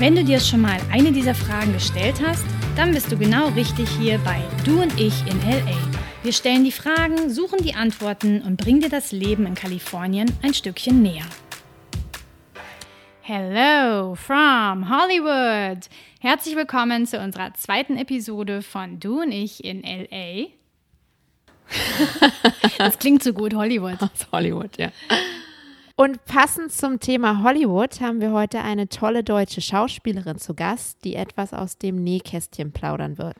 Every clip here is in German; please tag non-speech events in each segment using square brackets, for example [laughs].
Wenn du dir schon mal eine dieser Fragen gestellt hast, dann bist du genau richtig hier bei Du und ich in LA. Wir stellen die Fragen, suchen die Antworten und bringen dir das Leben in Kalifornien ein Stückchen näher. Hello from Hollywood! Herzlich willkommen zu unserer zweiten Episode von Du und ich in LA. [laughs] das klingt so gut, Hollywood. Aus Hollywood, ja. Und passend zum Thema Hollywood haben wir heute eine tolle deutsche Schauspielerin zu Gast, die etwas aus dem Nähkästchen plaudern wird.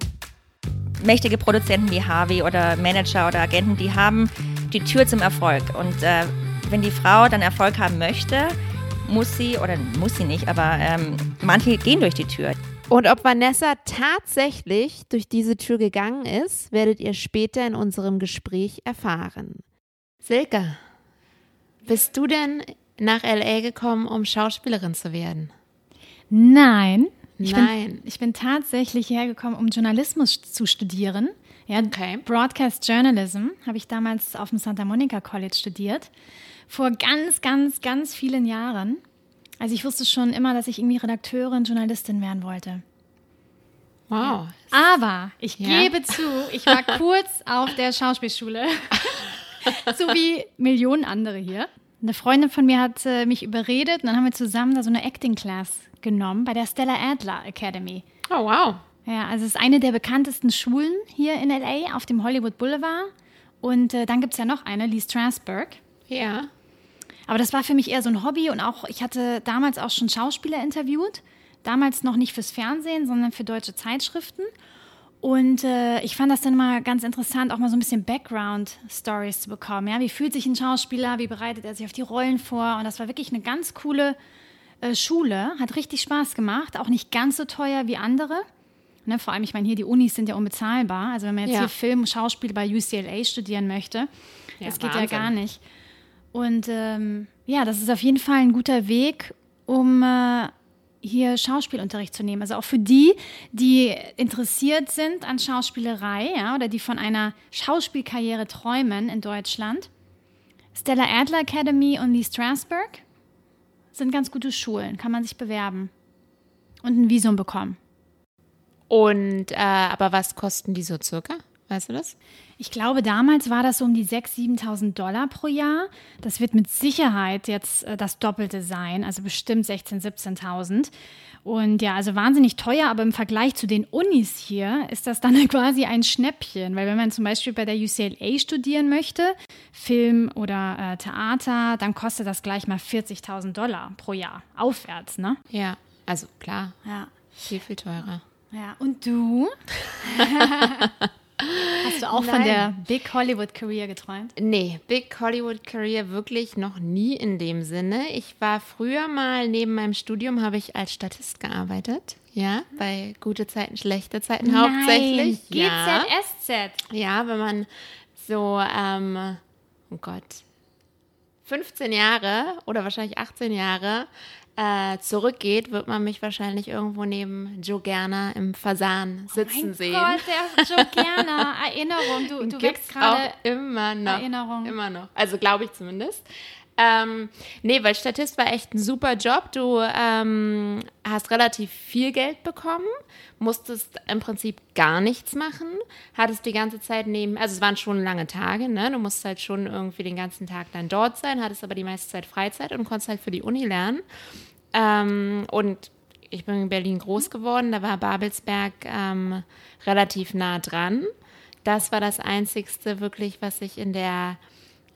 Mächtige Produzenten wie Harvey oder Manager oder Agenten, die haben die Tür zum Erfolg. Und äh, wenn die Frau dann Erfolg haben möchte, muss sie, oder muss sie nicht, aber ähm, manche gehen durch die Tür. Und ob Vanessa tatsächlich durch diese Tür gegangen ist, werdet ihr später in unserem Gespräch erfahren. Silke, bist du denn nach LA gekommen, um Schauspielerin zu werden? Nein. Ich Nein. Bin, ich bin tatsächlich hergekommen, um Journalismus zu studieren. Ja, Okay. Broadcast Journalism habe ich damals auf dem Santa Monica College studiert. Vor ganz, ganz, ganz vielen Jahren. Also ich wusste schon immer, dass ich irgendwie Redakteurin, Journalistin werden wollte. Wow. Aber ich Ja? gebe zu, ich war [laughs] kurz auf der Schauspielschule, [laughs] so wie Millionen andere hier. Eine Freundin von mir hat äh, mich überredet und dann haben wir zusammen da so eine Acting Class genommen bei der Stella Adler Academy. Oh, wow. Ja, also es ist eine der bekanntesten Schulen hier in LA auf dem Hollywood Boulevard. Und äh, dann gibt es ja noch eine, Lee Strasberg. Ja. Aber das war für mich eher so ein Hobby und auch, ich hatte damals auch schon Schauspieler interviewt. Damals noch nicht fürs Fernsehen, sondern für deutsche Zeitschriften. Und äh, ich fand das dann mal ganz interessant, auch mal so ein bisschen Background-Stories zu bekommen. Ja? Wie fühlt sich ein Schauspieler, wie bereitet er sich auf die Rollen vor? Und das war wirklich eine ganz coole äh, Schule, hat richtig Spaß gemacht, auch nicht ganz so teuer wie andere. Ne, vor allem, ich meine, hier die Unis sind ja unbezahlbar. Also wenn man jetzt Ja. hier Film, Schauspiel bei UCLA studieren möchte, Ja, das geht Wahnsinn. ja gar nicht. Und ähm, ja, das ist auf jeden Fall ein guter Weg, um äh, hier Schauspielunterricht zu nehmen. Also auch für die, die interessiert sind an Schauspielerei ja, oder die von einer Schauspielkarriere träumen in Deutschland. Stella Adler Academy und Lee Strasberg sind ganz gute Schulen, kann man sich bewerben und ein Visum bekommen. Und, äh, aber was kosten die so circa? Weißt du das? Ich glaube, damals war das so um die 6.000, 7.000 Dollar pro Jahr. Das wird mit Sicherheit jetzt äh, das Doppelte sein, also bestimmt 16.000, 17.000. Und ja, also wahnsinnig teuer, aber im Vergleich zu den Unis hier ist das dann [laughs] quasi ein Schnäppchen. Weil wenn man zum Beispiel bei der UCLA studieren möchte, Film oder äh, Theater, dann kostet das gleich mal 40.000 Dollar pro Jahr aufwärts, ne? Ja. Also klar, Ja. viel, viel teurer. Ja, und du? [laughs] Hast du auch von Nein. der Big Hollywood Career geträumt? Nee, Big Hollywood Career wirklich noch nie in dem Sinne. Ich war früher mal neben meinem Studium, habe ich als Statist gearbeitet. Ja, bei gute Zeiten, schlechte Zeiten hauptsächlich. Ja. GZSZ. ja, wenn man so, ähm, oh Gott, 15 Jahre oder wahrscheinlich 18 Jahre äh, zurückgeht, wird man mich wahrscheinlich irgendwo neben Joe Gerner im Fasan sitzen Mein sehen. Gott, der Joe [laughs] Gerner. Erinnerung. Du, du Gibt's wächst gerade. immer noch. Erinnerung. Immer noch. Also glaube ich zumindest. Ähm, nee, weil Statist war echt ein super Job. Du ähm, hast relativ viel Geld bekommen, musstest im Prinzip gar nichts machen, hattest die ganze Zeit neben, also es waren schon lange Tage, ne? Du musst halt schon irgendwie den ganzen Tag dann dort sein, hattest aber die meiste Zeit Freizeit und konntest halt für die Uni lernen. Ähm, und ich bin in Berlin groß geworden, da war Babelsberg ähm, relativ nah dran. Das war das Einzigste wirklich, was ich in der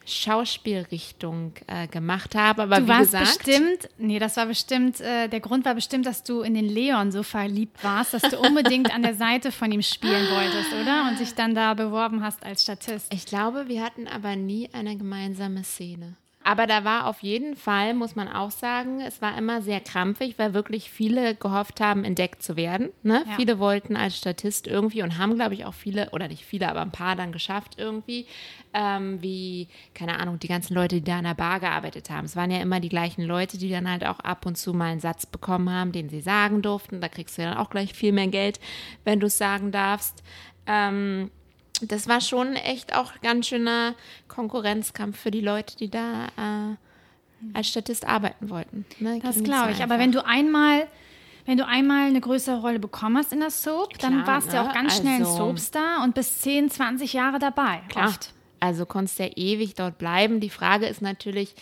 Schauspielrichtung äh, gemacht habe. Aber Du wie warst gesagt, bestimmt, nee, das war bestimmt, äh, der Grund war bestimmt, dass du in den Leon so verliebt warst, dass du unbedingt an der Seite von ihm spielen wolltest, oder? Und dich dann da beworben hast als Statist. ich glaube, wir hatten aber nie eine gemeinsame Szene. Aber da war auf jeden Fall, muss man auch sagen, es war immer sehr krampfig, weil wirklich viele gehofft haben, entdeckt zu werden. Ne? Ja. Viele wollten als Statist irgendwie und haben, glaube ich, auch viele, oder nicht viele, aber ein paar dann geschafft irgendwie, ähm, wie, keine Ahnung, die ganzen Leute, die da in der Bar gearbeitet haben. Es waren ja immer die gleichen Leute, die dann halt auch ab und zu mal einen Satz bekommen haben, den sie sagen durften. Da kriegst du ja dann auch gleich viel mehr Geld, wenn du es sagen darfst. Ähm, das war schon echt auch ganz schöner Konkurrenzkampf für die Leute, die da äh, als Statist arbeiten wollten. Ne? Das glaube ich. Aber wenn du einmal, wenn du einmal eine größere Rolle bekommen hast in der Soap, dann Klar, warst du ja ne? auch ganz schnell ein Also- Soapstar und bis 10, 20 Jahre dabei. Klar. Oft. Also konntest ja ewig dort bleiben. Die Frage ist natürlich,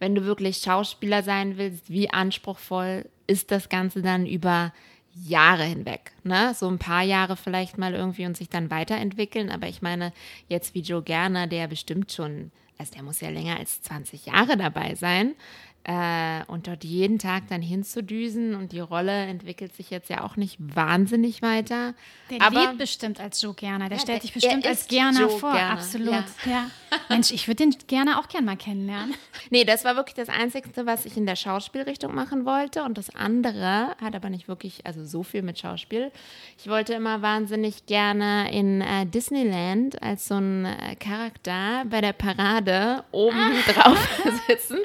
wenn du wirklich Schauspieler sein willst, wie anspruchsvoll ist das Ganze dann über Jahre hinweg? Ne? So ein paar Jahre vielleicht mal irgendwie und sich dann weiterentwickeln. Aber ich meine, jetzt wie Joe Gerner, der bestimmt schon, also der muss ja länger als 20 Jahre dabei sein. Äh, und dort jeden Tag dann hinzudüsen und die Rolle entwickelt sich jetzt ja auch nicht wahnsinnig weiter. Der aber lebt bestimmt als Joe Gerner. Der Ja, stellt sich bestimmt als Gerner Joe vor. Gerner, Absolut. ja. Ja. Mensch, ich würde den gerne auch gern mal kennenlernen. [laughs] Nee, das war wirklich das Einzige, was ich in der Schauspielrichtung machen wollte. Und das andere hat aber nicht wirklich, also so viel mit Schauspiel. Ich wollte immer wahnsinnig gerne in äh, Disneyland als so ein äh, Charakter bei der Parade oben [laughs] drauf sitzen.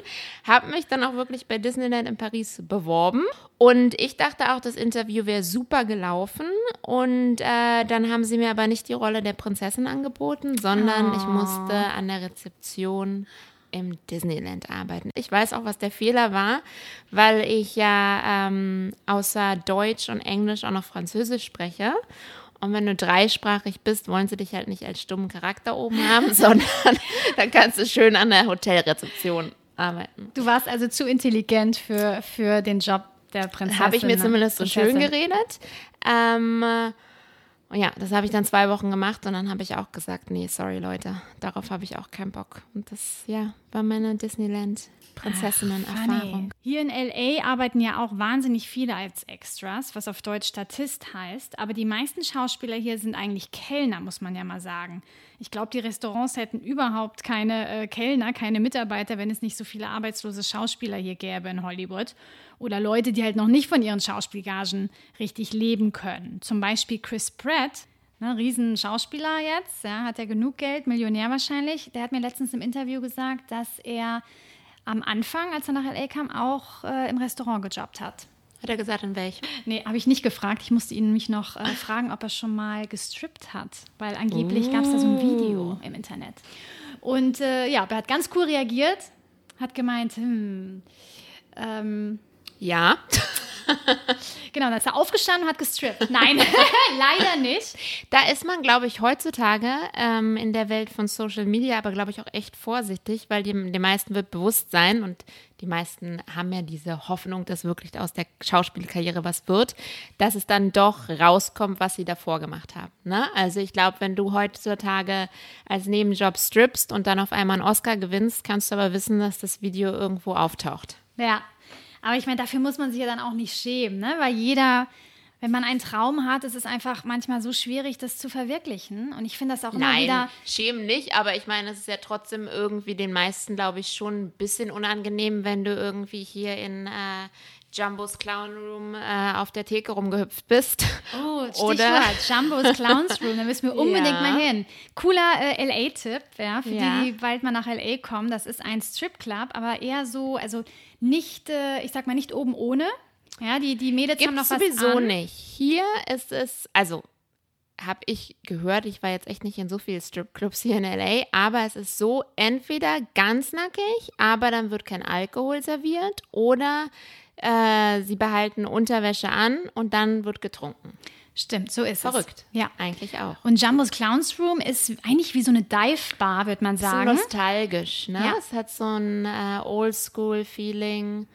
Habe mich dann auch wirklich bei Disneyland in Paris beworben. Und ich dachte auch, das Interview wäre super gelaufen. Und äh, dann haben sie mir aber nicht die Rolle der Prinzessin angeboten, sondern ich musste an der Rezeption im Disneyland arbeiten. Ich weiß auch, was der Fehler war, weil ich ja ähm, außer Deutsch und Englisch auch noch Französisch spreche. Und wenn du dreisprachig bist, wollen sie dich halt nicht als stummen Charakter oben haben, [laughs] sondern dann kannst du schön an der Hotelrezeption arbeiten. Du warst also zu intelligent für, für den Job der Prinzessin. Habe ich mir zumindest so schön geredet. Ähm, äh, und ja, das habe ich dann zwei Wochen gemacht und dann habe ich auch gesagt, nee, sorry Leute, darauf habe ich auch keinen Bock. Und das, ja, war meine Disneyland-Prinzessinnen-Erfahrung. Funny. Hier in LA arbeiten ja auch wahnsinnig viele als Extras, was auf Deutsch Statist heißt. Aber die meisten Schauspieler hier sind eigentlich Kellner, muss man ja mal sagen. Ich glaube, die Restaurants hätten überhaupt keine äh, Kellner, keine Mitarbeiter, wenn es nicht so viele arbeitslose Schauspieler hier gäbe in Hollywood. Oder Leute, die halt noch nicht von ihren Schauspielgagen richtig leben können. Zum Beispiel Chris Pratt. Ne, riesen Schauspieler jetzt, ja, hat er genug Geld, Millionär wahrscheinlich. Der hat mir letztens im Interview gesagt, dass er am Anfang, als er nach LA kam, auch äh, im Restaurant gejobbt hat. Hat er gesagt, in welchem? Nee, habe ich nicht gefragt. Ich musste ihn nämlich noch äh, fragen, ob er schon mal gestrippt hat, weil angeblich gab es da so ein Video im Internet. Und äh, ja, er hat ganz cool reagiert, hat gemeint, hm, ähm, Ja. [laughs] genau, dann ist er aufgestanden und hat gestrippt. Nein, [laughs] leider nicht. Da ist man, glaube ich, heutzutage ähm, in der Welt von Social Media, aber glaube ich auch echt vorsichtig, weil dem, den meisten wird bewusst sein und die meisten haben ja diese Hoffnung, dass wirklich aus der Schauspielkarriere was wird, dass es dann doch rauskommt, was sie davor gemacht haben. Ne? Also ich glaube, wenn du heutzutage als Nebenjob strippst und dann auf einmal einen Oscar gewinnst, kannst du aber wissen, dass das Video irgendwo auftaucht. Ja, aber ich meine, dafür muss man sich ja dann auch nicht schämen, ne? weil jeder, wenn man einen Traum hat, ist es einfach manchmal so schwierig, das zu verwirklichen. Und ich finde das auch immer Nein, wieder. schämen nicht, aber ich meine, es ist ja trotzdem irgendwie den meisten, glaube ich, schon ein bisschen unangenehm, wenn du irgendwie hier in äh, Jumbos Clown Room äh, auf der Theke rumgehüpft bist. Oh, [laughs] Stichwort, Oder- Jumbo's Clowns Room, da müssen wir [laughs] unbedingt Ja. mal hin. Cooler äh, LA-Tipp, ja, für Ja. die, die bald mal nach LA kommen. Das ist ein Stripclub, aber eher so, also nicht, äh, ich sag mal, nicht oben ohne. Ja, die, die Mädels haben Gibt noch was sowieso an. nicht. Hier ist es, also habe ich gehört, ich war jetzt echt nicht in so vielen Stripclubs hier in LA, aber es ist so, entweder ganz nackig, aber dann wird kein Alkohol serviert oder äh, sie behalten Unterwäsche an und dann wird getrunken. Stimmt, so ist Verrückt. es. Ja. Eigentlich auch. Und Jumbo's Clowns Room ist eigentlich wie so eine Dive-Bar, würde man So sagen. nostalgisch, ne? Ja. Es hat so ein äh, Oldschool-Feeling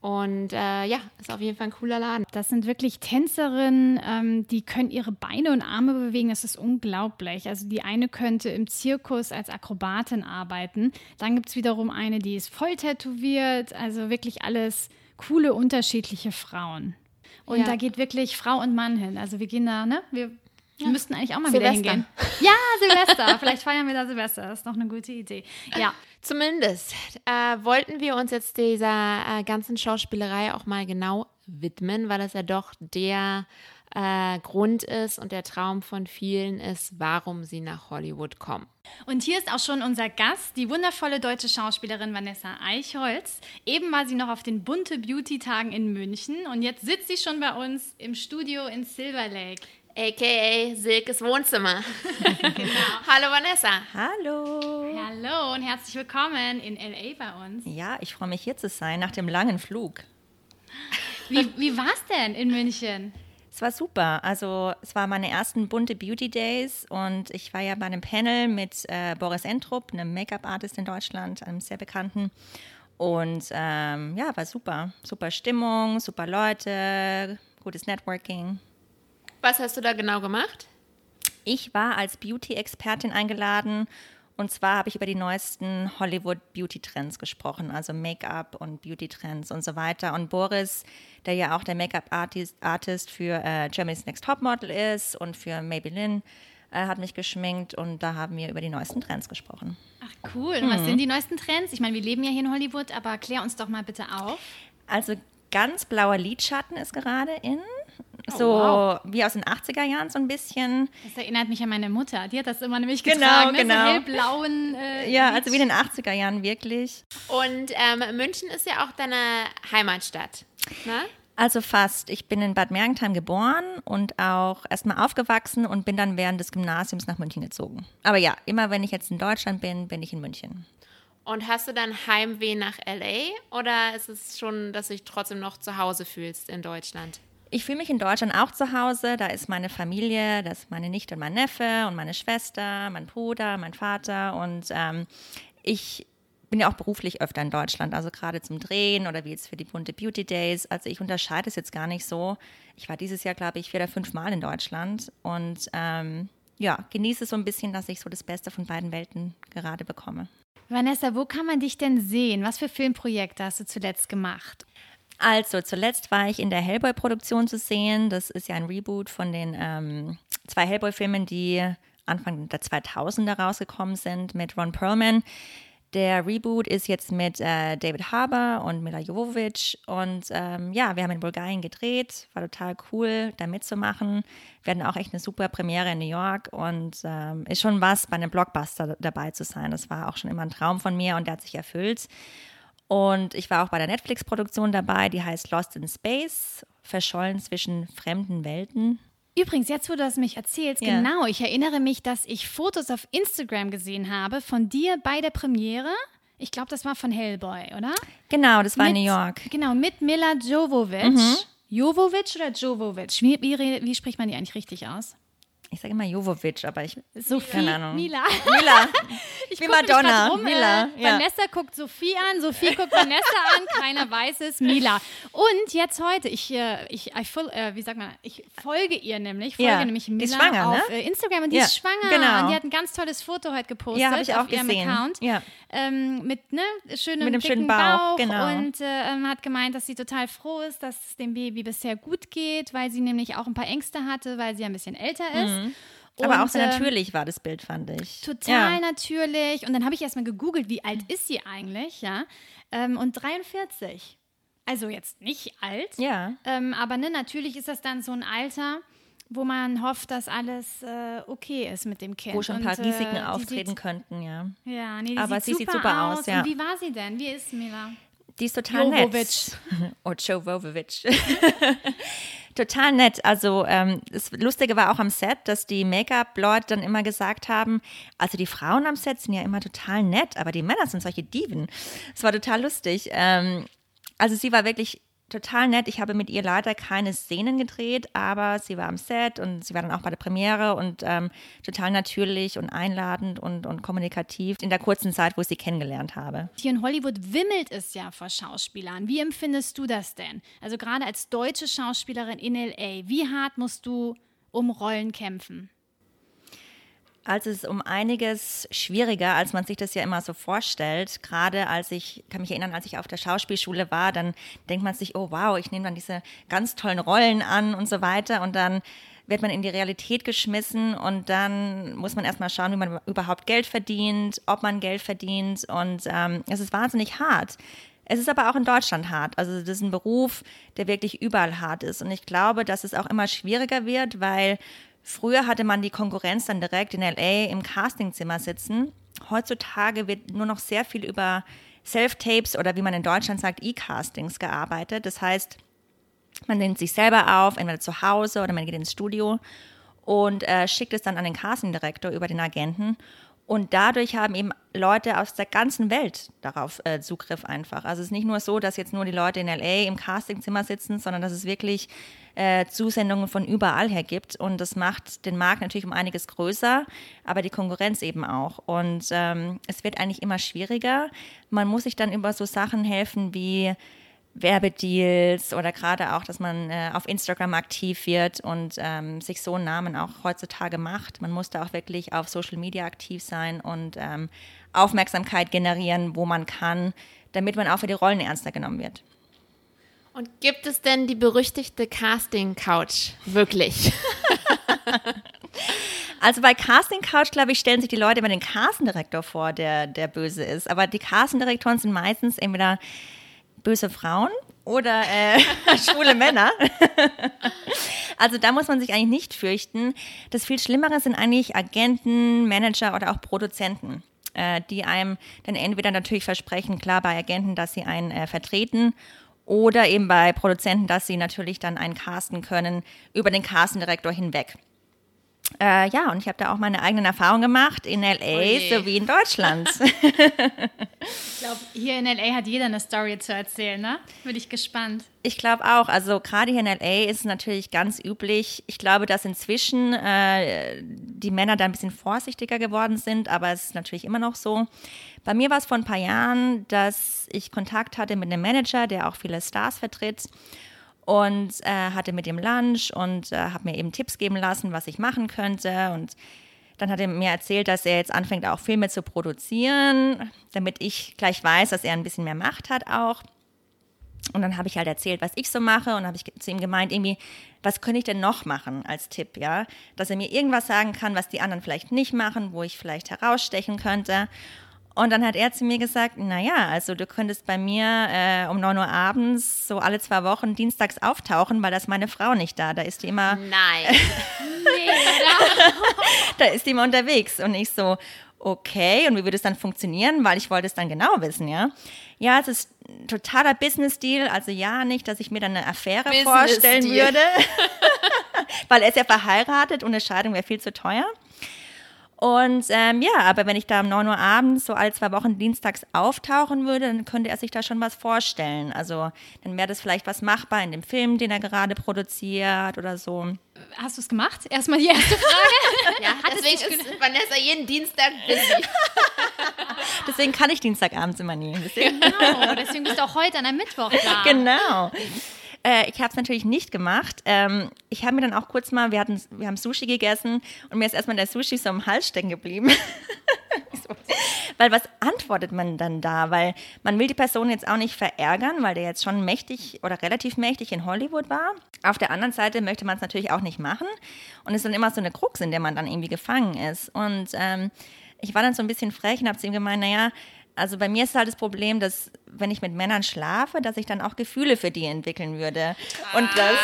und äh, ja, ist auf jeden Fall ein cooler Laden. Das sind wirklich Tänzerinnen, ähm, die können ihre Beine und Arme bewegen. Das ist unglaublich. Also die eine könnte im Zirkus als Akrobatin arbeiten. Dann gibt es wiederum eine, die ist voll tätowiert. Also wirklich alles coole, unterschiedliche Frauen. Und Ja. da geht wirklich Frau und Mann hin. Also wir gehen da, ne? Wir Wir müssten eigentlich auch mal Silvester. wieder hingehen. [laughs] Ja, Silvester. Vielleicht feiern wir da Silvester. Das ist doch eine gute Idee. Ja. Zumindest äh, wollten wir uns jetzt dieser äh, ganzen Schauspielerei auch mal genau widmen, weil es ja doch der äh, Grund ist und der Traum von vielen ist, warum sie nach Hollywood kommen. Und hier ist auch schon unser Gast, die wundervolle deutsche Schauspielerin Vanessa Eichholz. Eben war sie noch auf den Bunte Beauty-Tagen in München und jetzt sitzt sie schon bei uns im Studio in Silver Lake. AKA Silkes Wohnzimmer. Hallo Vanessa. Hallo. Hallo und herzlich willkommen in LA bei uns. Ja, ich freue mich hier zu sein nach dem langen Flug. Wie, wie war es denn in München? Es war super. Also es war meine ersten bunte Beauty Days und ich war ja bei einem Panel mit äh, Boris Entrup, einem Make-up-Artist in Deutschland, einem sehr bekannten. Und ähm, ja, war super. Super Stimmung, super Leute, gutes Networking. Was hast du da genau gemacht? Ich war als Beauty-Expertin eingeladen und zwar habe ich über die neuesten Hollywood-Beauty-Trends gesprochen, also Make-up und Beauty-Trends und so weiter. Und Boris, der ja auch der Make-up-Artist Artist für äh, Germany's Next Topmodel ist und für Maybelline, äh, hat mich geschminkt und da haben wir über die neuesten Trends gesprochen. Ach cool. Und was sind die neuesten Trends? Ich meine, wir leben ja hier in Hollywood, aber klär uns doch mal bitte auf. Also ganz blauer Lidschatten ist gerade in. So wow. wie aus den 80er Jahren so ein bisschen. Das erinnert mich an meine Mutter. Die hat das immer nämlich Genau, getragen. ne? genau. So hellblauen. Äh, Ja, also wie in den 80er Jahren wirklich. Und ähm, München ist ja auch deine Heimatstadt. Ne? Also fast. Ich bin in Bad Mergentheim geboren und auch erstmal aufgewachsen und bin dann während des Gymnasiums nach München gezogen. Aber ja, immer wenn ich jetzt in Deutschland bin, bin ich in München. Und hast du dann Heimweh nach LA oder ist es schon, dass du dich trotzdem noch zu Hause fühlst in Deutschland? Ich fühle mich in Deutschland auch zu Hause. Da ist meine Familie, da ist meine Nichte und mein Neffe und meine Schwester, mein Bruder, mein Vater. Und ähm, ich bin ja auch beruflich öfter in Deutschland, also gerade zum Drehen oder wie jetzt für die bunte Beauty Days. Also ich unterscheide es jetzt gar nicht so. Ich war dieses Jahr, glaube ich, vier oder fünf Mal in Deutschland und ähm, ja, genieße so ein bisschen, dass ich so das Beste von beiden Welten gerade bekomme. Vanessa, wo kann man dich denn sehen? Was für Filmprojekte hast du zuletzt gemacht? Also, zuletzt war ich in der Hellboy-Produktion zu sehen. Das ist ja ein Reboot von den ähm, zwei Hellboy-Filmen, die Anfang der 2000er rausgekommen sind mit Ron Perlman. Der Reboot ist jetzt mit äh, David Harbour und Mila Jovovich. Und ähm, ja, wir haben in Bulgarien gedreht. War total cool, da mitzumachen. Wir hatten auch echt eine super Premiere in New York. Und ähm, ist schon was, bei einem Blockbuster dabei zu sein. Das war auch schon immer ein Traum von mir und der hat sich erfüllt. Und ich war auch bei der Netflix-Produktion dabei, die heißt Lost in Space, verschollen zwischen fremden Welten. Übrigens, jetzt wo du das mich erzählst, Ja. genau, ich erinnere mich, dass ich Fotos auf Instagram gesehen habe von dir bei der Premiere. Ich glaube, das war von Hellboy, oder? Genau, das war in Mit- New York. Genau, mit Mila Jovovic. Jovovic oder Jovovic? Wie, wie, wie spricht man die eigentlich richtig aus? Ich sage immer Jovovich, aber ich. Sophie, Keine Ahnung. Mila. Mila. [laughs] Ich mich Madonna. Rum, Mila, Äh, ja. Vanessa guckt Sophie an, Sophie guckt Vanessa an, [laughs] keiner weiß es, Mila. Und jetzt heute, ich, äh, ich, I full, äh, wie sagt man, ich folge ihr nämlich, folge Ja, nämlich Mila schwanger, auf ne? Instagram und die Ja, ist schwanger. genau. Und die hat ein ganz tolles Foto heute gepostet Ja, hab ich auch auf ihrem gesehen. Account. Ja. Ähm, mit ne, schönem, Mit einem schönen Bauch, genau. Und äh, ähm, hat gemeint, dass sie total froh ist, dass es dem Baby bisher gut geht, weil sie nämlich auch ein paar Ängste hatte, weil sie ein bisschen älter ist. Aber Und, auch sehr ähm, natürlich war das Bild, fand ich. Total Ja. natürlich. Und dann habe ich erstmal gegoogelt, wie alt ist sie eigentlich, ja? Ähm, und 43. Also jetzt nicht alt. Ja. Ähm, aber ne, natürlich ist das dann so ein Alter, wo man hofft, dass alles äh, okay ist mit dem Kind. Wo schon ein paar Und, äh, Risiken die auftreten Sieht, könnte, ja. ja, nee, die Aber sieht sie super sieht super aus, ja. Und wie war sie denn? Wie ist Mila? Die ist total Jovovic. nett. [laughs] Oh, Jovovic. [laughs] total nett. Also ähm, das Lustige war auch am Set, dass die Make-up-Leute dann immer gesagt haben, also die Frauen am Set sind ja immer total nett, aber die Männer sind solche Diven. Es war total lustig. Ähm, also sie war wirklich total nett. Ich habe mit ihr leider keine Szenen gedreht, aber sie war am Set und sie war dann auch bei der Premiere und ähm, total natürlich und einladend und, und kommunikativ in der kurzen Zeit, wo ich sie kennengelernt habe. Hier in Hollywood wimmelt es ja vor Schauspielern. Wie empfindest du das denn? Also gerade als deutsche Schauspielerin in LA, wie hart musst du um Rollen kämpfen? Also es ist um einiges schwieriger, als man sich das ja immer so vorstellt. Gerade als ich, kann mich erinnern, als ich auf der Schauspielschule war, dann denkt man sich, oh wow, ich nehme dann diese ganz tollen Rollen an und so weiter. Und dann wird man in die Realität geschmissen und dann muss man erstmal schauen, wie man überhaupt Geld verdient, ob man Geld verdient und ähm, es ist wahnsinnig hart. Es ist aber auch in Deutschland hart. Also das ist ein Beruf, der wirklich überall hart ist. Und ich glaube, dass es auch immer schwieriger wird, weil früher hatte man die Konkurrenz dann direkt in LA im Castingzimmer sitzen. Heutzutage wird nur noch sehr viel über Self-Tapes oder wie man in Deutschland sagt, E-Castings gearbeitet. Das heißt, man nimmt sich selber auf, entweder zu Hause oder man geht ins Studio und äh, schickt es dann an den Casting-Direktor über den Agenten. Und dadurch haben eben Leute aus der ganzen Welt darauf äh, Zugriff einfach. Also es ist nicht nur so, dass jetzt nur die Leute in LA im Castingzimmer sitzen, sondern dass es wirklich äh, Zusendungen von überall her gibt. Und das macht den Markt natürlich um einiges größer, aber die Konkurrenz eben auch. Und ähm, es wird eigentlich immer schwieriger. Man muss sich dann über so Sachen helfen wie Werbedeals oder gerade auch, dass man äh, auf Instagram aktiv wird und ähm, sich so einen Namen auch heutzutage macht. Man muss da auch wirklich auf Social Media aktiv sein und ähm, Aufmerksamkeit generieren, wo man kann, damit man auch für die Rollen ernster genommen wird. Und gibt es denn die berüchtigte Casting Couch wirklich? [laughs] Also bei Casting Couch, glaube ich, stellen sich die Leute immer den Casting-Direktor vor, der, der böse ist. Aber die Casting-Direktoren sind meistens entweder böse Frauen oder äh, [laughs] schwule Männer. [laughs] also da muss man sich eigentlich nicht fürchten. Das viel Schlimmere sind eigentlich Agenten, Manager oder auch Produzenten, äh, die einem dann entweder natürlich versprechen, klar bei Agenten, dass sie einen äh, vertreten oder eben bei Produzenten, dass sie natürlich dann einen casten können über den Casting-Direktor hinweg. Äh, ja, und ich habe da auch meine eigenen Erfahrungen gemacht in LA oh sowie in Deutschland. [laughs] [laughs] ich glaube, hier in LA hat jeder eine Story zu erzählen, ne? Bin ich gespannt. Ich glaube auch. Also gerade hier in LA ist es natürlich ganz üblich. Ich glaube, dass inzwischen äh, die Männer da ein bisschen vorsichtiger geworden sind, aber es ist natürlich immer noch so. Bei mir war es vor ein paar Jahren, dass ich Kontakt hatte mit einem Manager, der auch viele Stars vertritt und äh, hatte mit ihm Lunch und äh, habe mir eben Tipps geben lassen, was ich machen könnte. Und dann hat er mir erzählt, dass er jetzt anfängt, auch Filme zu produzieren, damit ich gleich weiß, dass er ein bisschen mehr Macht hat auch. Und dann habe ich halt erzählt, was ich so mache und habe ich zu ihm gemeint, irgendwie, was könnte ich denn noch machen als Tipp, ja? Dass er mir irgendwas sagen kann, was die anderen vielleicht nicht machen, wo ich vielleicht herausstechen könnte. Und dann hat er zu mir gesagt, naja, also du könntest bei mir äh, um 9 Uhr abends so alle zwei Wochen dienstags auftauchen, weil da ist meine Frau nicht da. Da ist die immer. Nein. [laughs] nee, da ist die immer unterwegs. Und ich so, okay, und wie würde es dann funktionieren? Weil ich wollte es dann genau wissen, ja. Ja, es ist totaler Business-Deal, also ja, nicht, dass ich mir dann eine Affäre vorstellen würde. [laughs] weil er ist ja verheiratet und eine Scheidung wäre viel zu teuer. Und ähm, ja, aber wenn ich da um 9 Uhr abends so alle zwei Wochen dienstags auftauchen würde, dann könnte er sich da schon was vorstellen. Also dann wäre das vielleicht was machbar in dem Film, den er gerade produziert oder so. Hast du es gemacht? Erstmal die erste Frage. [laughs] ja, deswegen ist Vanessa jeden Dienstag busy. [laughs] deswegen kann ich Dienstagabends immer nie. Deswegen. Genau, deswegen bist du auch heute an einem Mittwoch da. Genau. Äh, ich habe es natürlich nicht gemacht. Ähm, ich habe mir dann auch kurz mal, wir, hatten, wir haben Sushi gegessen und mir ist erstmal der Sushi so im Hals stecken geblieben. [laughs] weil was antwortet man dann da? Weil man will die Person jetzt auch nicht verärgern, weil der jetzt schon mächtig oder relativ mächtig in Hollywood war. Auf der anderen Seite möchte man es natürlich auch nicht machen und es ist dann immer so eine Krux, in der man dann irgendwie gefangen ist. Und ähm, ich war dann so ein bisschen frech und habe zu ihm gemeint, naja, also bei mir ist halt das Problem, dass wenn ich mit Männern schlafe, dass ich dann auch Gefühle für die entwickeln würde. Und das, [laughs]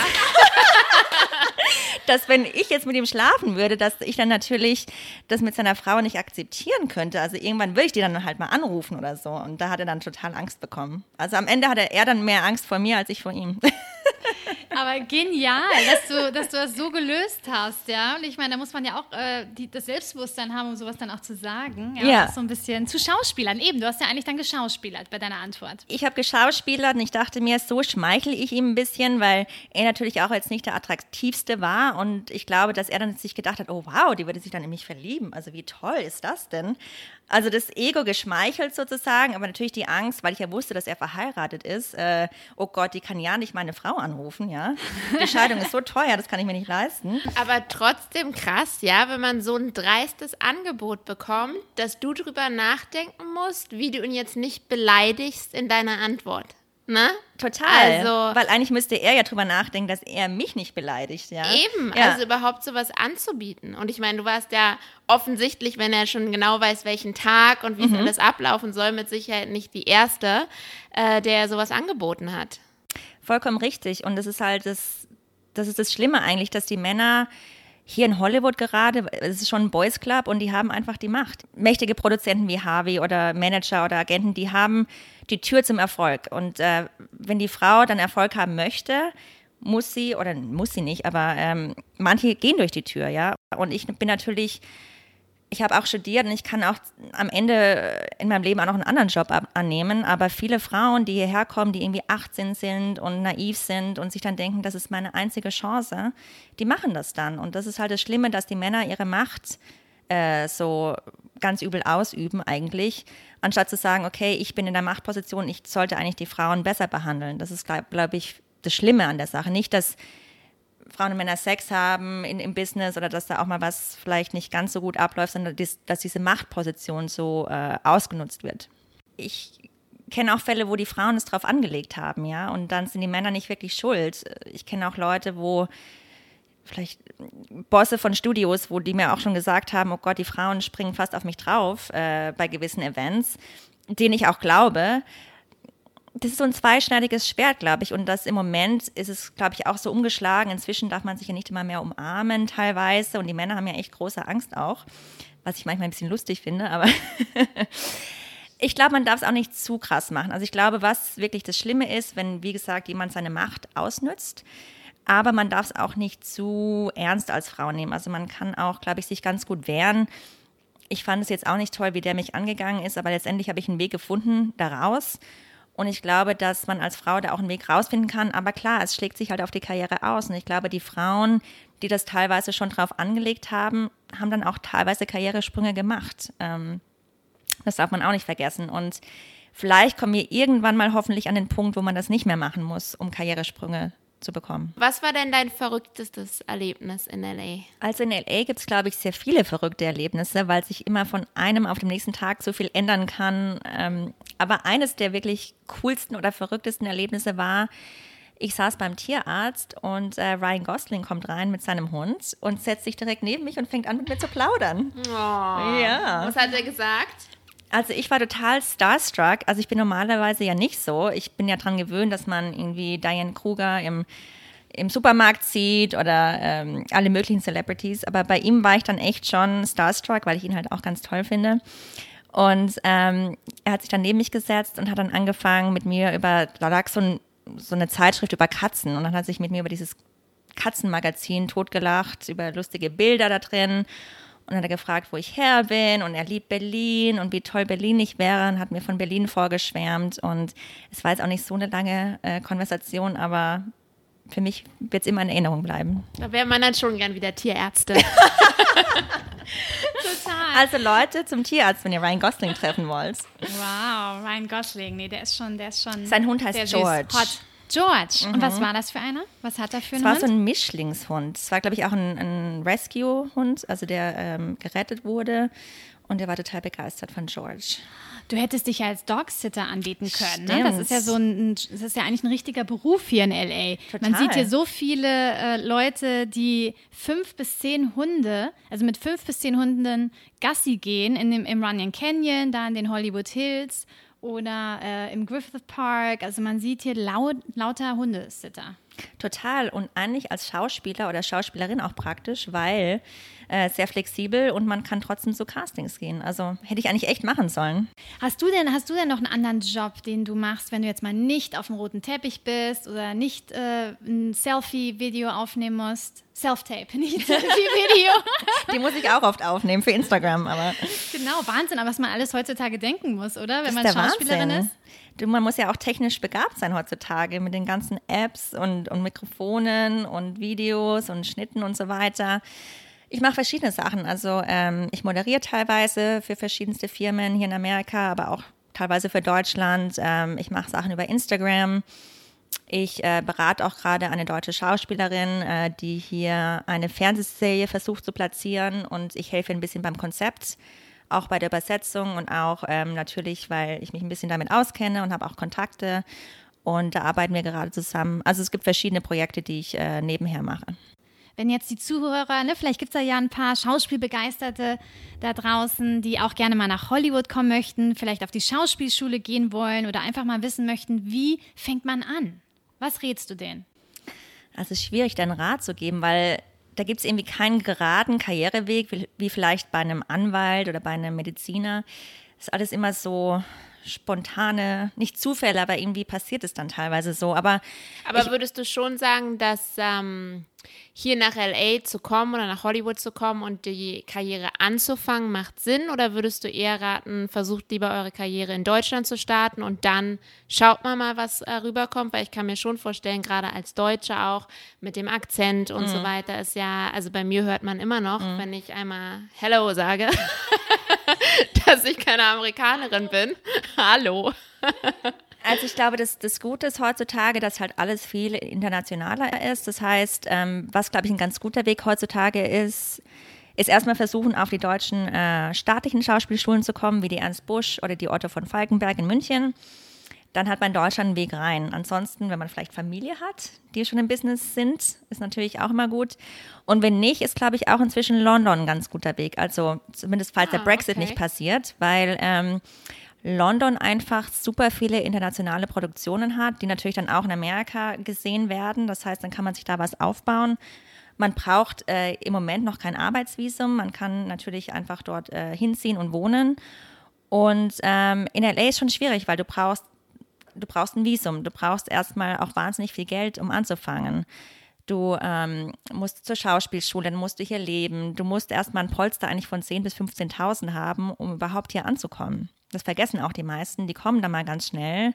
dass wenn ich jetzt mit ihm schlafen würde, dass ich dann natürlich das mit seiner Frau nicht akzeptieren könnte. Also irgendwann würde ich die dann halt mal anrufen oder so. Und da hat er dann total Angst bekommen. Also am Ende hatte er dann mehr Angst vor mir als ich vor ihm. [laughs] [laughs] Aber genial, dass du, dass du das so gelöst hast, ja. Und ich meine, da muss man ja auch äh, die, das Selbstbewusstsein haben, um sowas dann auch zu sagen. Ja. ja. So ein bisschen zu Schauspielern. Eben, du hast ja eigentlich dann geschauspielert bei deiner Antwort. Ich habe geschauspielert und ich dachte mir, so schmeichle ich ihm ein bisschen, weil er natürlich auch jetzt nicht der attraktivste war. Und ich glaube, dass er dann sich gedacht hat, oh wow, die würde sich dann in mich verlieben. Also wie toll ist das denn? Also das Ego geschmeichelt sozusagen, aber natürlich die Angst, weil ich ja wusste, dass er verheiratet ist. Äh, oh Gott, die kann ja nicht meine Frau anrufen, ja. Die [laughs] Scheidung ist so teuer, das kann ich mir nicht leisten. Aber trotzdem krass, ja, wenn man so ein dreistes Angebot bekommt, dass du drüber nachdenken musst, wie du ihn jetzt nicht beleidigst in deiner Antwort. Ne? Total. Also- Weil eigentlich müsste er ja drüber nachdenken, dass er mich nicht beleidigt, ja. Eben, Ja. also überhaupt sowas anzubieten. Und ich meine, du warst ja offensichtlich, wenn er schon genau weiß, welchen Tag und wie Mhm. es alles ablaufen soll, mit Sicherheit nicht die Erste, äh, der sowas angeboten hat. Vollkommen richtig. Und das ist halt das, das ist das Schlimme eigentlich, dass die Männer hier in Hollywood gerade, es ist schon ein Boys Club und die haben einfach die Macht. Mächtige Produzenten wie Harvey oder Manager oder Agenten, die haben die Tür zum Erfolg. Und äh, wenn die Frau dann Erfolg haben möchte, muss sie, oder muss sie nicht, aber ähm, manche gehen durch die Tür, ja. Und ich bin natürlich ich habe auch studiert und ich kann auch am Ende in meinem Leben auch noch einen anderen Job annehmen. Aber viele Frauen, die hierher kommen, die irgendwie 18 sind und naiv sind und sich dann denken, das ist meine einzige Chance, die machen das dann. Und das ist halt das Schlimme, dass die Männer ihre Macht äh, so ganz übel ausüben eigentlich, anstatt zu sagen, okay, ich bin in der Machtposition, ich sollte eigentlich die Frauen besser behandeln. Das ist, glaube glaub ich, das Schlimme an der Sache. Nicht, dass Frauen und Männer Sex haben in, im Business oder dass da auch mal was vielleicht nicht ganz so gut abläuft, sondern dies, dass diese Machtposition so äh, ausgenutzt wird. Ich kenne auch Fälle, wo die Frauen es drauf angelegt haben, ja, und dann sind die Männer nicht wirklich schuld. Ich kenne auch Leute, wo vielleicht Bosse von Studios, wo die mir auch schon gesagt haben, oh Gott, die Frauen springen fast auf mich drauf äh, bei gewissen Events, denen ich auch glaube. Das ist so ein zweischneidiges Schwert, glaube ich. Und das im Moment ist es, glaube ich, auch so umgeschlagen. Inzwischen darf man sich ja nicht immer mehr umarmen teilweise. Und die Männer haben ja echt große Angst auch, was ich manchmal ein bisschen lustig finde. Aber [laughs] ich glaube, man darf es auch nicht zu krass machen. Also ich glaube, was wirklich das Schlimme ist, wenn, wie gesagt, jemand seine Macht ausnützt, aber man darf es auch nicht zu ernst als Frau nehmen. Also man kann auch, glaube ich, sich ganz gut wehren. Ich fand es jetzt auch nicht toll, wie der mich angegangen ist, aber letztendlich habe ich einen Weg gefunden daraus. Und ich glaube, dass man als Frau da auch einen Weg rausfinden kann. Aber klar, es schlägt sich halt auf die Karriere aus. Und ich glaube, die Frauen, die das teilweise schon drauf angelegt haben, haben dann auch teilweise Karrieresprünge gemacht. Ähm, das darf man auch nicht vergessen. Und vielleicht kommen wir irgendwann mal hoffentlich an den Punkt, wo man das nicht mehr machen muss, um Karrieresprünge zu bekommen. Was war denn dein verrücktestes Erlebnis in LA? Also in LA gibt es, glaube ich, sehr viele verrückte Erlebnisse, weil sich immer von einem auf den nächsten Tag so viel ändern kann. Ähm, aber eines der wirklich coolsten oder verrücktesten Erlebnisse war, ich saß beim Tierarzt und äh, Ryan Gosling kommt rein mit seinem Hund und setzt sich direkt neben mich und fängt an mit mir zu plaudern. Ja. Was hat er gesagt? Also ich war total starstruck. Also ich bin normalerweise ja nicht so. Ich bin ja dran gewöhnt, dass man irgendwie Diane Kruger im, im Supermarkt sieht oder ähm, alle möglichen Celebrities. Aber bei ihm war ich dann echt schon starstruck, weil ich ihn halt auch ganz toll finde. Und ähm, er hat sich dann neben mich gesetzt und hat dann angefangen mit mir über, da lag so, ein, so eine Zeitschrift über Katzen und dann hat sich mit mir über dieses Katzenmagazin totgelacht, über lustige Bilder da drin. Und dann hat er gefragt, wo ich her bin und er liebt Berlin und wie toll Berlin nicht wäre und hat mir von Berlin vorgeschwärmt. Und es war jetzt auch nicht so eine lange äh, Konversation, aber für mich wird es immer in Erinnerung bleiben. Da wäre man dann schon gern wieder Tierärzte. [laughs] Total. Also Leute, zum Tierarzt, wenn ihr Ryan Gosling treffen wollt. Wow, Ryan Gosling. Nee, der ist schon, der ist schon. Sein Hund heißt sehr süß. George. Hot. George. Und was war das für einer? Was hat er für Es einen war Hund? so ein Mischlingshund. Es war, glaube ich, auch ein, ein Rescue-Hund, also der ähm, gerettet wurde. Und er war total begeistert von George. Du hättest dich ja als Dogsitter anbieten können. Ne? Das ist ja so ein, das ist ja eigentlich ein richtiger Beruf hier in LA. Man Total. sieht hier so viele äh, Leute, die fünf bis zehn Hunde, also mit fünf bis zehn Hunden Gassi gehen in dem, im Runyon Canyon, da in den Hollywood Hills oder äh, im Griffith Park. Also man sieht hier laut, lauter Hundesitter. Total. Und eigentlich als Schauspieler oder Schauspielerin auch praktisch, weil äh, sehr flexibel und man kann trotzdem zu Castings gehen. Also hätte ich eigentlich echt machen sollen. Hast du denn, hast du denn noch einen anderen Job, den du machst, wenn du jetzt mal nicht auf dem roten Teppich bist oder nicht äh, ein Selfie-Video aufnehmen musst? Self-Tape, [laughs] nicht Selfie-Video. [laughs] Die muss ich auch oft aufnehmen für Instagram, aber genau, Wahnsinn, an was man alles heutzutage denken muss, oder? Wenn man Schauspielerin Wahnsinn. ist. Man muss ja auch technisch begabt sein heutzutage mit den ganzen Apps und, und Mikrofonen und Videos und Schnitten und so weiter. Ich mache verschiedene Sachen. Also ähm, ich moderiere teilweise für verschiedenste Firmen hier in Amerika, aber auch teilweise für Deutschland. Ähm, ich mache Sachen über Instagram. Ich äh, berate auch gerade eine deutsche Schauspielerin, äh, die hier eine Fernsehserie versucht zu platzieren und ich helfe ein bisschen beim Konzept, auch bei der Übersetzung und auch ähm, natürlich, weil ich mich ein bisschen damit auskenne und habe auch Kontakte. Und da arbeiten wir gerade zusammen. Also es gibt verschiedene Projekte, die ich äh, nebenher mache. Wenn jetzt die Zuhörer, ne, vielleicht gibt es da ja ein paar Schauspielbegeisterte da draußen, die auch gerne mal nach Hollywood kommen möchten, vielleicht auf die Schauspielschule gehen wollen oder einfach mal wissen möchten, wie fängt man an? Was rätst du denen? Also es ist schwierig, da einen Rat zu geben, weil da gibt es irgendwie keinen geraden Karriereweg, wie, wie, vielleicht bei einem Anwalt oder bei einem Mediziner. Das ist alles immer so spontane, nicht Zufälle, aber irgendwie passiert es dann teilweise so. Aber, aber ich, würdest du schon sagen, dass ähm, hier nach LA zu kommen oder nach Hollywood zu kommen und die Karriere anzufangen, macht Sinn? Oder würdest du eher raten, versucht lieber eure Karriere in Deutschland zu starten und dann schaut man mal, was äh, rüberkommt? Weil ich kann mir schon vorstellen, gerade als Deutsche auch mit dem Akzent und mhm. so weiter ist ja, also bei mir hört man immer noch, mhm. wenn ich einmal Hello sage, [laughs] dass ich keine Amerikanerin bin. [laughs] Hallo. [laughs] Also ich glaube, das, das Gute ist heutzutage, dass halt alles viel internationaler ist. Das heißt, ähm, was, glaube ich, ein ganz guter Weg heutzutage ist, ist erstmal versuchen, auf die deutschen äh, staatlichen Schauspielschulen zu kommen, wie die Ernst Busch oder die Otto von Falkenberg in München. Dann hat man in Deutschland einen Weg rein. Ansonsten, wenn man vielleicht Familie hat, die schon im Business sind, ist natürlich auch immer gut. Und wenn nicht, ist, glaube ich, auch inzwischen London ein ganz guter Weg. Also zumindest falls ah, der Brexit okay. nicht passiert, weil ähm, London einfach super viele internationale Produktionen hat, die natürlich dann auch in Amerika gesehen werden. Das heißt, dann kann man sich da was aufbauen. Man braucht äh, im Moment noch kein Arbeitsvisum. Man kann natürlich einfach dort äh, hinziehen und wohnen. Und ähm, in LA ist schon schwierig, weil du brauchst, du brauchst ein Visum. Du brauchst erstmal auch wahnsinnig viel Geld, um anzufangen. Du ähm, musst zur Schauspielschule, dann musst du hier leben. Du musst erstmal ein Polster eigentlich von 10.000 bis 15.000 haben, um überhaupt hier anzukommen. Das vergessen auch die meisten. Die kommen da mal ganz schnell.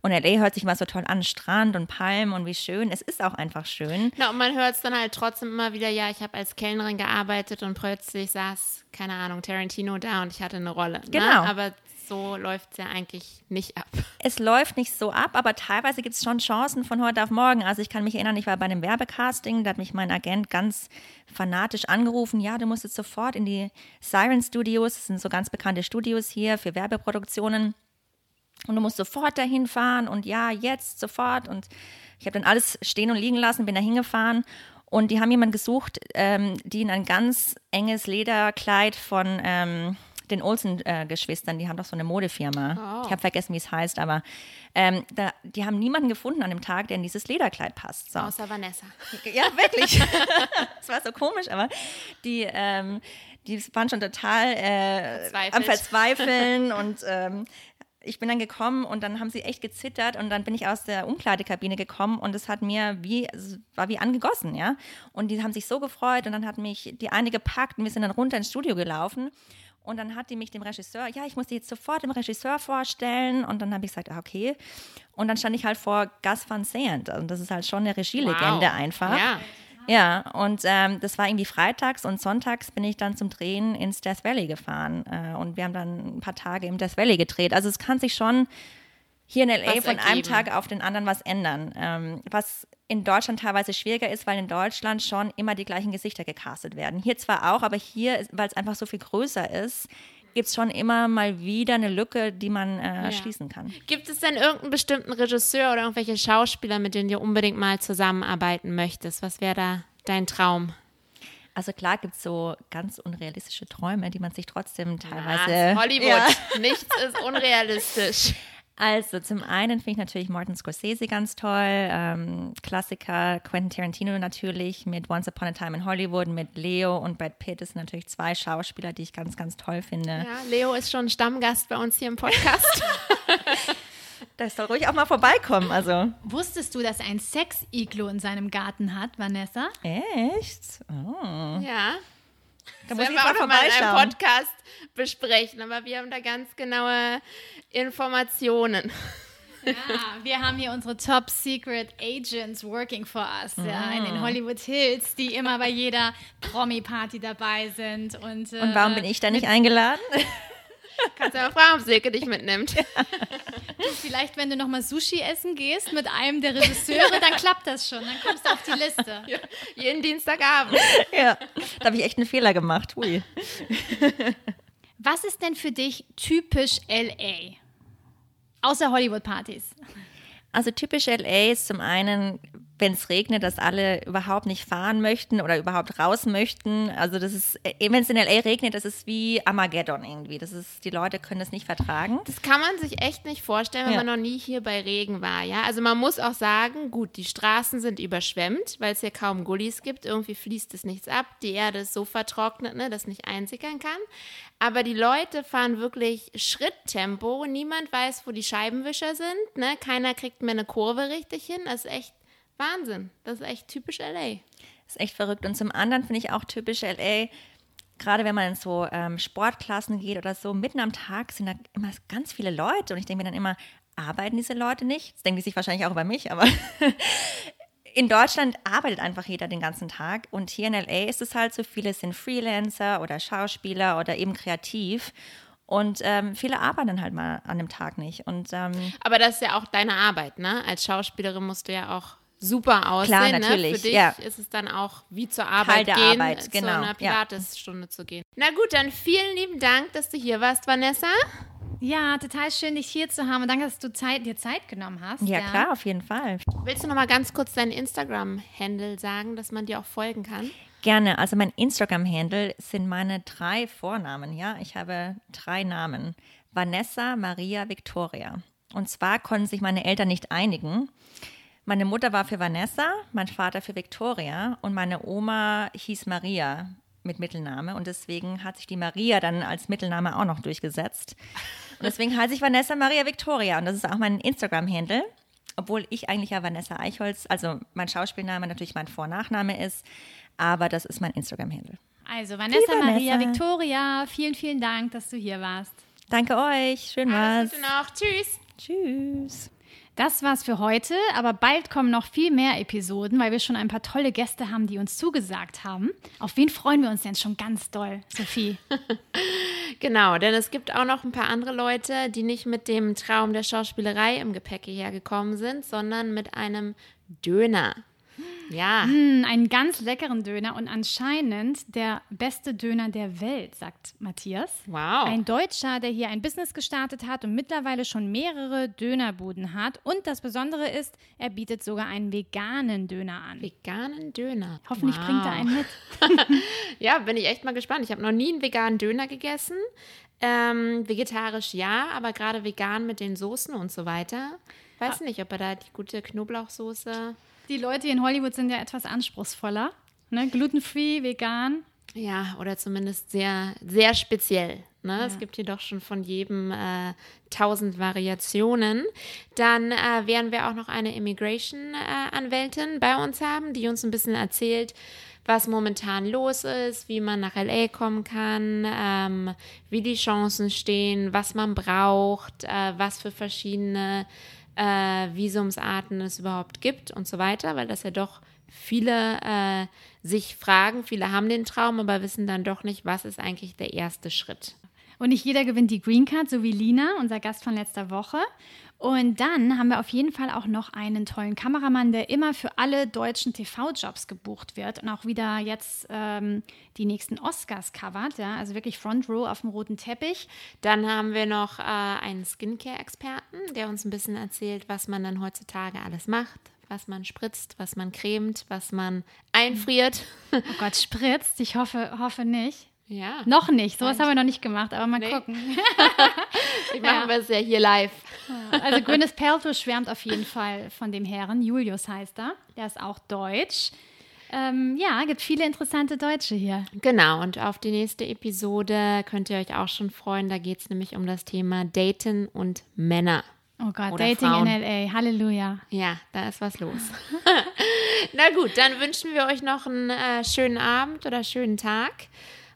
Und LA hört sich mal so toll an, Strand und Palmen und wie schön. Es ist auch einfach schön. Ja, und man hört es dann halt trotzdem immer wieder, ja, ich habe als Kellnerin gearbeitet und plötzlich saß, keine Ahnung, Tarantino da und ich hatte eine Rolle. Ne? Genau. Ne? Aber so läuft es ja eigentlich nicht ab. Es läuft nicht so ab, aber teilweise gibt es schon Chancen von heute auf morgen. Also ich kann mich erinnern, ich war bei einem Werbecasting, da hat mich mein Agent ganz fanatisch angerufen, ja, du musst jetzt sofort in die Siren Studios, das sind so ganz bekannte Studios hier für Werbeproduktionen. Und du musst sofort dahin fahren und ja, jetzt, sofort. Und ich habe dann alles stehen und liegen lassen, bin da hingefahren und die haben jemanden gesucht, ähm, die in ein ganz enges Lederkleid von ähm, den Olsen-Geschwistern, die haben doch so eine Modefirma. Oh. Ich habe vergessen, wie es heißt, aber ähm, da, die haben niemanden gefunden an dem Tag, der in dieses Lederkleid passt. So. Außer Vanessa. [laughs] Ja, wirklich. [laughs] das war so komisch, aber die, ähm, die waren schon total äh, am Verzweifeln und ähm, ich bin dann gekommen und dann haben sie echt gezittert und dann bin ich aus der Umkleidekabine gekommen und es hat mir wie, war wie angegossen, ja. Und die haben sich so gefreut und dann hat mich die eine gepackt und wir sind dann runter ins Studio gelaufen und dann hat die mich dem Regisseur, ja, ich muss die jetzt sofort dem Regisseur vorstellen. Und dann habe ich gesagt, ah, okay. Und dann stand ich halt vor Gus Van Sant. Also das ist halt schon eine Regielegende wow. einfach. Ja. Ja, und ähm, das war irgendwie freitags und sonntags bin ich dann zum Drehen ins Death Valley gefahren. Äh, und wir haben dann ein paar Tage im Death Valley gedreht. Also es kann sich schon hier in LA von einem Tag auf den anderen was ändern. Ähm, was in Deutschland teilweise schwieriger ist, weil in Deutschland schon immer die gleichen Gesichter gecastet werden. Hier zwar auch, aber hier, weil es einfach so viel größer ist, gibt es schon immer mal wieder eine Lücke, die man äh, ja. schließen kann. Gibt es denn irgendeinen bestimmten Regisseur oder irgendwelche Schauspieler, mit denen du unbedingt mal zusammenarbeiten möchtest? Was wäre da dein Traum? Also klar gibt es so ganz unrealistische Träume, die man sich trotzdem teilweise. Was? Hollywood, [laughs] ja. nichts ist unrealistisch. Also zum einen finde ich natürlich Martin Scorsese ganz toll, ähm, Klassiker, Quentin Tarantino natürlich mit Once Upon a Time in Hollywood, mit Leo und Brad Pitt das sind natürlich zwei Schauspieler, die ich ganz, ganz toll finde. Ja, Leo ist schon Stammgast bei uns hier im Podcast. [laughs] [laughs] Das soll ruhig auch mal vorbeikommen. Also. Wusstest du, dass er ein Sex-Iglo in seinem Garten hat, Vanessa? Echt? Oh. Ja. Da muss ich wir auch noch mal in einem Podcast besprechen, aber wir haben da ganz genaue Informationen. Ja, wir haben hier unsere Top Secret Agents working for us ja, in den ah. Hollywood Hills, die immer bei jeder Promi-Party dabei sind. Und, äh, und warum bin ich da nicht eingeladen? Kannst [laughs] du ja mal fragen, ob Silke dich mitnimmt. Vielleicht, wenn du nochmal Sushi essen gehst mit einem der Regisseure, dann klappt das schon. Dann kommst du auf die Liste. Ja, jeden Dienstagabend. Ja, da habe ich echt einen Fehler gemacht. Hui. Was ist denn für dich typisch LA? Außer Hollywood-Partys. Also typisch LA ist zum einen, wenn es regnet, dass alle überhaupt nicht fahren möchten oder überhaupt raus möchten. Also das ist, äh, wenn es in LA regnet, das ist wie Armageddon irgendwie. Das ist, die Leute können das nicht vertragen. Das kann man sich echt nicht vorstellen, wenn Ja. man noch nie hier bei Regen war, ja. Also man muss auch sagen, gut, die Straßen sind überschwemmt, weil es hier kaum Gullis gibt. Irgendwie fließt es nichts ab. Die Erde ist so vertrocknet, ne, dass nicht einsickern kann. Aber die Leute fahren wirklich Schritttempo. Niemand weiß, wo die Scheibenwischer sind. Ne? Keiner kriegt mehr eine Kurve richtig hin. Das ist echt Wahnsinn. Das ist echt typisch LA. ist echt verrückt. Und zum anderen finde ich auch typisch LA, gerade wenn man in so ähm, Sportklassen geht oder so, mitten am Tag sind da immer ganz viele Leute. Und ich denke mir dann immer, arbeiten diese Leute nicht? Das denken die sich wahrscheinlich auch über mich, aber [laughs] in Deutschland arbeitet einfach jeder den ganzen Tag. Und hier in LA ist es halt so, viele sind Freelancer oder Schauspieler oder eben kreativ. Und ähm, viele arbeiten halt mal an dem Tag nicht. Und ähm, Aber das ist ja auch deine Arbeit, ne? Als Schauspielerin musst du ja auch super aussehen. Klar, Ne? natürlich, Für dich ja. ist es dann auch wie zur Arbeit der gehen, Arbeit, zu genau, einer ja. Pilatesstunde zu gehen. Na gut, dann vielen lieben Dank, dass du hier warst, Vanessa. Ja, total schön, dich hier zu haben und danke, dass du Zeit, dir Zeit genommen hast. ja, klar, auf jeden Fall. Willst du noch mal ganz kurz deinen Instagram-Handle sagen, dass man dir auch folgen kann? Gerne. Also mein Instagram-Handle sind meine drei Vornamen, ja. Ich habe drei Namen. Vanessa Maria Victoria. Und zwar konnten sich meine Eltern nicht einigen. Meine Mutter war für Vanessa, mein Vater für Victoria und meine Oma hieß Maria mit Mittelname und deswegen hat sich die Maria dann als Mittelname auch noch durchgesetzt. Und deswegen heiße ich Vanessa Maria Victoria und das ist auch mein Instagram-Handle. Obwohl ich eigentlich ja Vanessa Eichholz, also mein Schauspielname natürlich mein Vor- und Nachname ist, aber das ist mein Instagram-Handle. Also Vanessa Die Maria Vanessa. Victoria, vielen, vielen Dank, dass du hier warst. Danke euch, schön Alles was. Gute noch. Tschüss. Tschüss. Das war's für heute, aber bald kommen noch viel mehr Episoden, weil wir schon ein paar tolle Gäste haben, die uns zugesagt haben. Auf wen freuen wir uns denn schon ganz doll, Sophie? [laughs] Genau, denn es gibt auch noch ein paar andere Leute, die nicht mit dem Traum der Schauspielerei im Gepäck hierher gekommen sind, sondern mit einem Döner. Ja, Hm, einen ganz leckeren Döner und anscheinend der beste Döner der Welt, sagt Matthias. wow. Ein Deutscher, der hier ein Business gestartet hat und mittlerweile schon mehrere Dönerbuden hat. Und das Besondere ist, er bietet sogar einen veganen Döner an. Veganen Döner. Hoffentlich wow. bringt er einen mit. [laughs] Ja, bin ich echt mal gespannt. Ich habe noch nie einen veganen Döner gegessen. Ähm, vegetarisch ja, aber gerade vegan mit den Soßen und so weiter. Weiß nicht, ob er da die gute Knoblauchsoße. Die Leute in Hollywood sind ja etwas anspruchsvoller. Ne? Glutenfree, vegan. Ja, oder zumindest sehr, sehr speziell. Ne? Es gibt hier doch schon von jedem äh, tausend Variationen. Dann äh, werden wir auch noch eine Immigration-Anwältin bei uns haben, die uns ein bisschen erzählt, was momentan los ist, wie man nach LA kommen kann, ähm, wie die Chancen stehen, was man braucht, äh, was für verschiedene äh, Visumsarten es überhaupt gibt und so weiter, weil das ja doch viele äh, sich fragen, viele haben den Traum, aber wissen dann doch nicht, was ist eigentlich der erste Schritt. Und nicht jeder gewinnt die Green Card, so wie Lina, unser Gast von letzter Woche. Und dann haben wir auf jeden Fall auch noch einen tollen Kameramann, der immer für alle deutschen TV-Jobs gebucht wird und auch wieder jetzt ähm, die nächsten Oscars covert. Ja? Also wirklich Front Row auf dem roten Teppich. Dann haben wir noch äh, einen Skincare-Experten, der uns ein bisschen erzählt, was man dann heutzutage alles macht, was man spritzt, was man cremt, was man einfriert. Oh Gott, spritzt. Ich hoffe, hoffe nicht. Ja, Noch nicht. Sowas haben wir noch nicht gemacht, aber mal Nee. gucken. [laughs] [laughs] ich machen wir es ja hier live. Also Gwyneth Paltrow schwärmt auf jeden Fall von dem Herren. Julius heißt er. Der ist auch deutsch. Ähm, ja, gibt viele interessante Deutsche hier. Genau, und auf die nächste Episode könnt ihr euch auch schon freuen. Da geht es nämlich um das Thema Daten und Männer. Oh Gott, Oder Dating Frauen. in L.A. Halleluja. Ja, da ist was los. [laughs] Na gut, dann wünschen wir euch noch einen äh, schönen Abend oder schönen Tag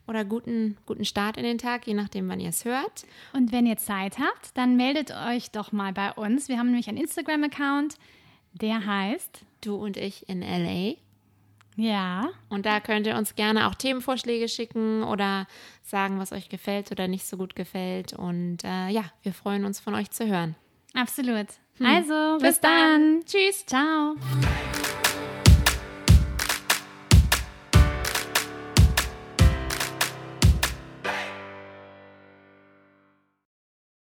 oder guten, guten Start in den Tag, je nachdem, wann ihr es hört. Und wenn ihr Zeit habt, dann meldet euch doch mal bei uns. Wir haben nämlich einen Instagram-Account, der heißt, Du und ich in LA. ja, Und da könnt ihr uns gerne auch Themenvorschläge schicken oder sagen, was euch gefällt oder nicht so gut gefällt. Und äh, ja, wir freuen uns von euch zu hören. absolut. Also, bis, dann. Tschüss. Ciao.